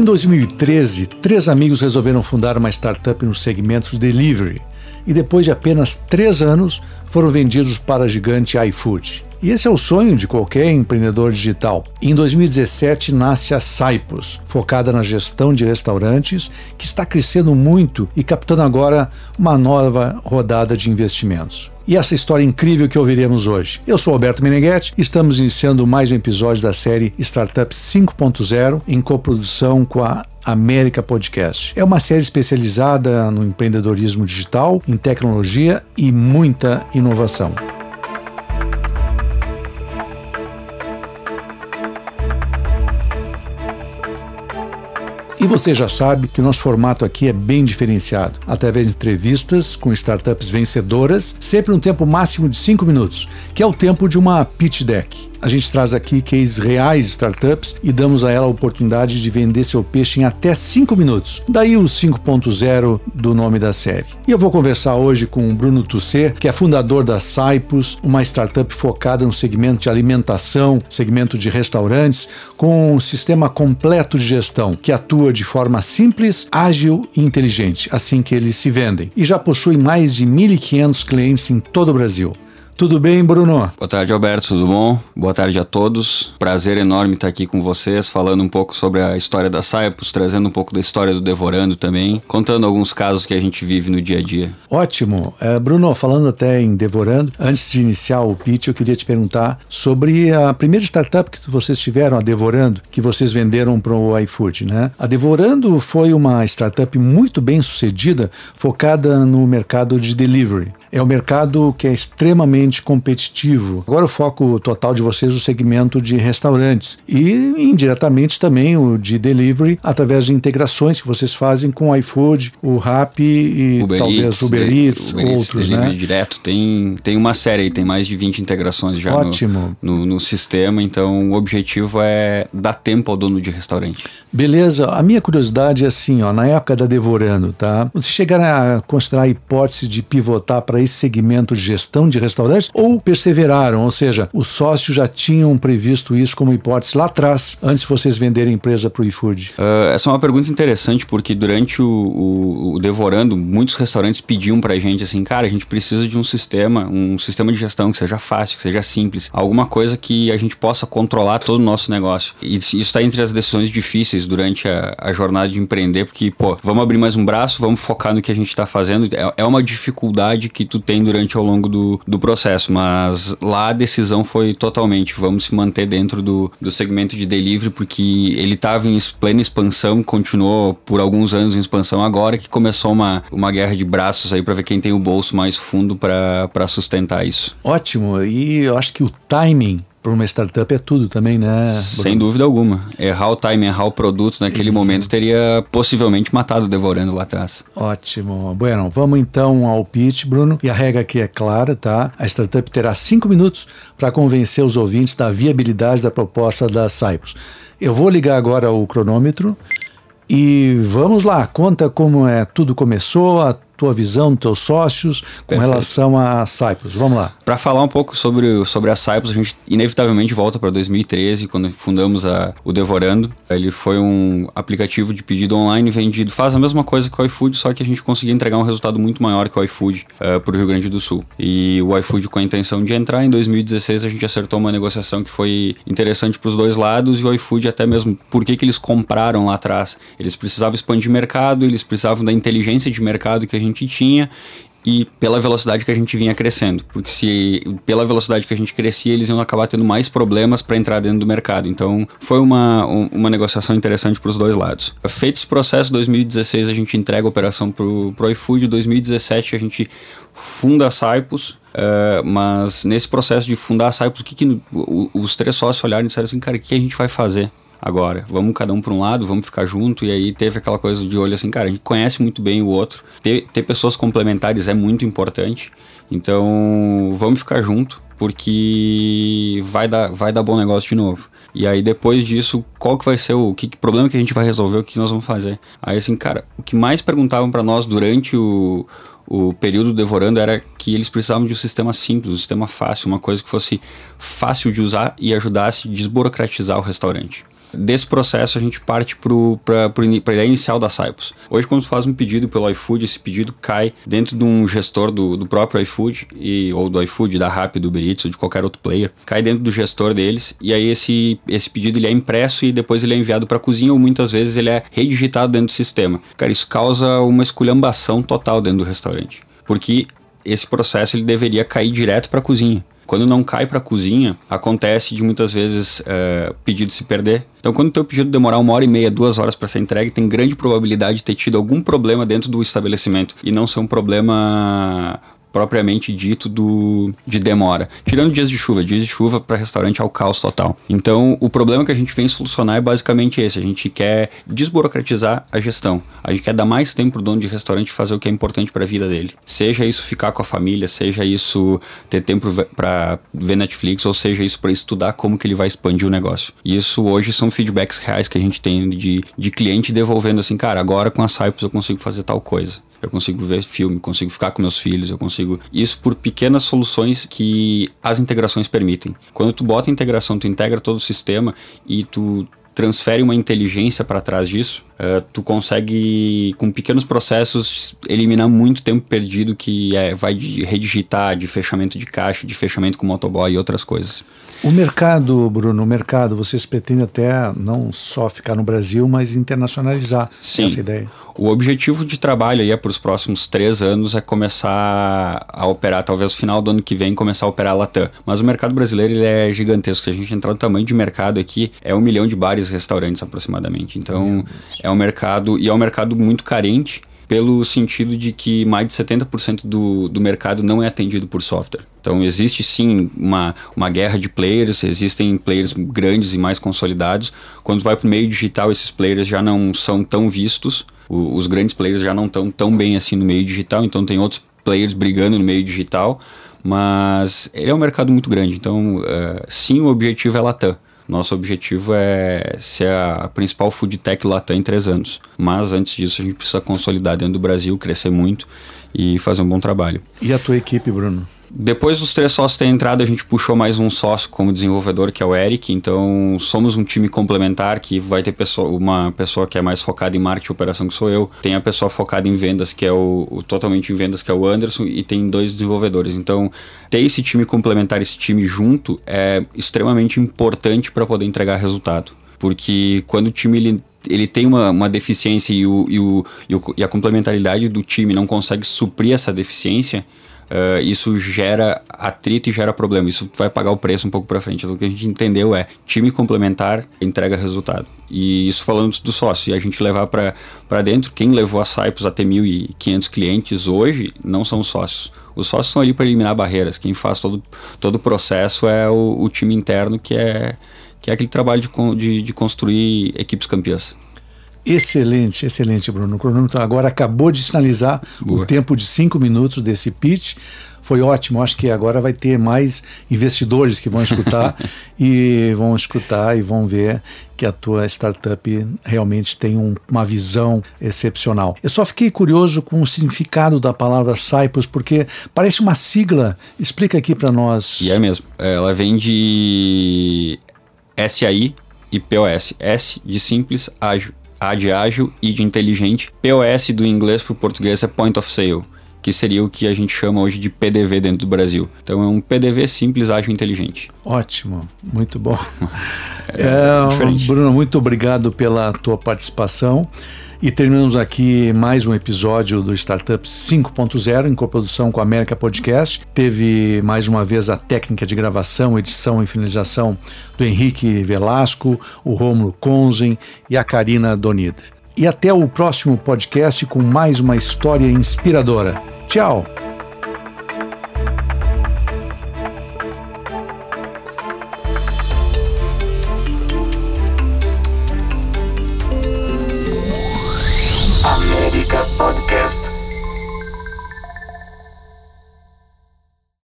Em 2013, três amigos resolveram fundar uma startup no segmento de delivery e depois de apenas três anos foram vendidos para a gigante iFood. E esse é o sonho de qualquer empreendedor digital. Em 2017 nasce a Saipos, focada na gestão de restaurantes, que está crescendo muito e captando agora uma nova rodada de investimentos e essa história incrível que ouviremos hoje. Eu sou Alberto Meneghetti e estamos iniciando mais um episódio da série Startup 5.0 em coprodução com a América Podcast. É uma série especializada no empreendedorismo digital, em tecnologia e muita inovação. E você já sabe que o nosso formato aqui é bem diferenciado, através de entrevistas com startups vencedoras, sempre um tempo máximo de 5 minutos, que é o tempo de uma pitch deck. A gente traz aqui cases reais de startups e damos a ela a oportunidade de vender seu peixe em até 5 minutos. Daí o 5.0 do nome da série. E eu vou conversar hoje com o Bruno Tusser, que é fundador da Saipos, uma startup focada no segmento de alimentação, segmento de restaurantes, com um sistema completo de gestão que atua de forma simples, ágil e inteligente, assim que eles se vendem. E já possui mais de 1.500 clientes em todo o Brasil. Tudo bem, Bruno? Boa tarde, Alberto. Tudo bom? Boa tarde a todos. Prazer enorme estar aqui com vocês, falando um pouco sobre a história da Saipos, trazendo um pouco da história do Devorando também, contando alguns casos que a gente vive no dia a dia. Ótimo. É, Bruno, falando até em Devorando, antes de iniciar o pitch, eu queria te perguntar sobre a primeira startup que vocês tiveram, a Devorando, que vocês venderam para o iFood, né? A Devorando foi uma startup muito bem sucedida, focada no mercado de delivery. É um mercado que é extremamente competitivo. Agora o foco total de vocês é o segmento de restaurantes e indiretamente também o de delivery através de integrações que vocês fazem com o iFood, o Rappi e Uber talvez Eats, Uber de- Eats, Uber Eats, outros, delivery né? direto. Tem, tem uma série aí, tem mais de 20 integrações já no- Ótimo. No, no sistema, então o objetivo é dar tempo ao dono de restaurante. Beleza, a minha curiosidade é assim, ó, na época da Devorando, tá? Vocês chegaram a considerar a hipótese de pivotar para esse segmento de gestão de ou perseveraram? Ou seja, os sócios já tinham previsto isso como hipótese lá atrás, antes de vocês venderem a empresa para o iFood? Ah, essa é uma pergunta interessante porque durante o, o- o Devorando, muitos restaurantes pediam pra gente assim, cara, a gente precisa de um sistema, um sistema de gestão que seja fácil, que seja simples, alguma coisa que a gente possa controlar todo o nosso negócio. E isso está entre as decisões difíceis durante a, a jornada de empreender, porque, pô, vamos abrir mais um braço, vamos focar no que a gente está fazendo. É, é uma dificuldade que tu tem durante ao longo do, do processo, mas lá a decisão foi totalmente, vamos se manter dentro do, do segmento de delivery, porque ele estava em plena expansão, continuou por alguns anos em expansão, agora que começou uma, uma guerra de braços aí para ver quem tem o bolso mais fundo para sustentar isso. Ótimo, e eu acho que o timing para uma startup é tudo também, né? Sem dúvida alguma. Errar o time, errar o produto naquele momento teria possivelmente matado o Devorando lá atrás. Ótimo. Bueno, vamos então ao pitch, Bruno. E a regra aqui é clara, tá? A startup terá cinco minutos para convencer os ouvintes da viabilidade da proposta da Cyprus. Eu vou ligar agora o cronômetro e vamos lá. Conta como é tudo começou, a tua visão, teus sócios com Perfeito. relação a Cyprus. Vamos lá. Para falar um pouco sobre, sobre a Cyprus, a gente inevitavelmente volta para 2013, quando fundamos a, o Devorando. Ele foi um aplicativo de pedido online vendido. Faz a mesma coisa que o iFood, só que a gente conseguia entregar um resultado muito maior que o iFood para o Rio Grande do Sul. E o iFood, com a intenção de entrar, em 2016 a gente acertou uma negociação que foi interessante para os dois lados e o iFood até mesmo por que que eles compraram lá atrás. Eles precisavam expandir mercado, eles precisavam da inteligência de mercado que a gente tinha e pela velocidade que a gente vinha crescendo. Porque se pela velocidade que a gente crescia, eles iam acabar tendo mais problemas para entrar dentro do mercado. Então foi uma, um- uma negociação interessante para os dois lados. Feito esse processo, 2016 a gente entrega a operação pro, pro iFood, 2017 a gente funda a Saipos. eh, mas nesse processo de fundar a Saipos, o que, que o- os três sócios olharam e disseram assim, cara, o que a gente vai fazer? Agora. Vamos cada um para um lado, vamos ficar junto. E aí teve aquela coisa de olho assim, cara, a gente conhece muito bem o outro. Ter, ter pessoas complementares é muito importante. Então, vamos ficar junto, porque vai dar, vai dar bom negócio de novo. E aí depois disso, qual que vai ser o que, que problema que a gente vai resolver, o que nós vamos fazer? Aí assim, cara, o que mais perguntavam para nós durante o, o período devorando era que eles precisavam de um sistema simples, um sistema fácil, uma coisa que fosse fácil de usar e ajudasse a desburocratizar o restaurante. Desse processo a gente parte para a ideia inicial da Cyprus. Hoje, quando tu faz um pedido pelo iFood, esse pedido cai dentro de um gestor do, do próprio iFood, e, ou do iFood, da Rappi, do Uber ou de qualquer outro player, cai dentro do gestor deles, e aí esse, esse pedido ele é impresso e depois ele é enviado para a cozinha, ou muitas vezes ele é redigitado dentro do sistema. Cara, isso causa uma esculhambação total dentro do restaurante. Porque esse processo ele deveria cair direto para a cozinha. Quando não cai para a cozinha, acontece de muitas vezes é, pedido se perder. Então, quando o teu pedido demorar uma hora e meia, duas horas para ser entregue, tem grande probabilidade de ter tido algum problema dentro do estabelecimento e não ser um problema propriamente dito do de demora. Tirando dias de chuva, dias de chuva para restaurante é o caos total. Então, o problema que a gente vem solucionar é basicamente esse. A gente quer desburocratizar a gestão. A gente quer dar mais tempo pro dono de restaurante fazer o que é importante para a vida dele. Seja isso ficar com a família, seja isso ter tempo para ver Netflix, ou seja isso para estudar como que ele vai expandir o negócio. Isso hoje são feedbacks reais que a gente tem de, de cliente devolvendo assim, cara, agora com a Cypress eu consigo fazer tal coisa eu consigo ver filme, consigo ficar com meus filhos, eu consigo. Isso por pequenas soluções que as integrações permitem. Quando tu bota integração, tu integra todo o sistema e tu transfere uma inteligência para trás disso, uh, tu consegue, com pequenos processos, eliminar muito tempo perdido que é, vai de redigitar, de fechamento de caixa, de fechamento com motoboy e outras coisas. O mercado, Bruno, o mercado, vocês pretendem até não só ficar no Brasil, mas internacionalizar Sim. essa ideia? O objetivo de trabalho aí é para os próximos três anos é começar a operar, talvez no final do ano que vem, começar a operar a Latam. Mas o mercado brasileiro ele é gigantesco. Se a gente entrar no tamanho de mercado aqui, é um milhão de bares e restaurantes aproximadamente. Então, é um mercado, e é um mercado muito carente pelo sentido de que mais de 70% do, do mercado não é atendido por software. Então existe sim uma, uma guerra de players, existem players grandes e mais consolidados. Quando vai para o meio digital, esses players já não são tão vistos, o, os grandes players já não estão tão bem assim no meio digital, então tem outros players brigando no meio digital, mas ele é um mercado muito grande, então uh, sim o objetivo é Latam. Nosso objetivo é ser a principal food tech Latam em três anos. Mas antes disso, a gente precisa consolidar dentro do Brasil, crescer muito e fazer um bom trabalho. E a tua equipe, Bruno? Depois dos três sócios terem entrado, a gente puxou mais um sócio como desenvolvedor, que é o Eric. Então, somos um time complementar que vai ter pessoa, uma pessoa que é mais focada em marketing e operação, que sou eu. Tem a pessoa focada em vendas, que é o, o totalmente em vendas, que é o Anderson. E tem dois desenvolvedores. Então, ter esse time complementar, esse time junto, é extremamente importante para poder entregar resultado. Porque quando o time ele ele tem uma, uma deficiência e, o, e, o, e, a complementaridade do time não consegue suprir essa deficiência, uh, isso gera atrito e gera problema. Isso vai pagar o preço um pouco para frente. Então, o que a gente entendeu é time complementar entrega resultado. E isso falando do sócio. E a gente levar para dentro, quem levou a Cyprus a ter 1.500 clientes hoje não são os sócios. Os sócios estão ali para eliminar barreiras. Quem faz todo, todo o processo é o, o time interno, que é, que é aquele trabalho de, de, de construir equipes campeãs. Excelente, excelente, Bruno. O cronômetro agora acabou de sinalizar Boa. o tempo de cinco minutos desse pitch. Foi ótimo. Acho que agora vai ter mais investidores que vão escutar e vão escutar e vão ver que a tua startup realmente tem um, uma visão excepcional. Eu só fiquei curioso com o significado da palavra Cyprus, porque parece uma sigla. Explica aqui para nós. E é mesmo. Ela vem de SAI e POS. S de simples, ágil a de ágil e de inteligente. POS do inglês para o português é Point of Sale, que seria o que a gente chama hoje de PDV dentro do Brasil. Então é um PDV simples, ágil e inteligente. Ótimo, muito bom. é, é Bruno, muito obrigado pela tua participação. E terminamos aqui mais um episódio do Startup 5.0 em coprodução com a América Podcast. Teve mais uma vez a técnica de gravação, edição e finalização do Henrique Velasco, o Rômulo Conzen e a Karina Donida. E até o próximo podcast com mais uma história inspiradora. Tchau!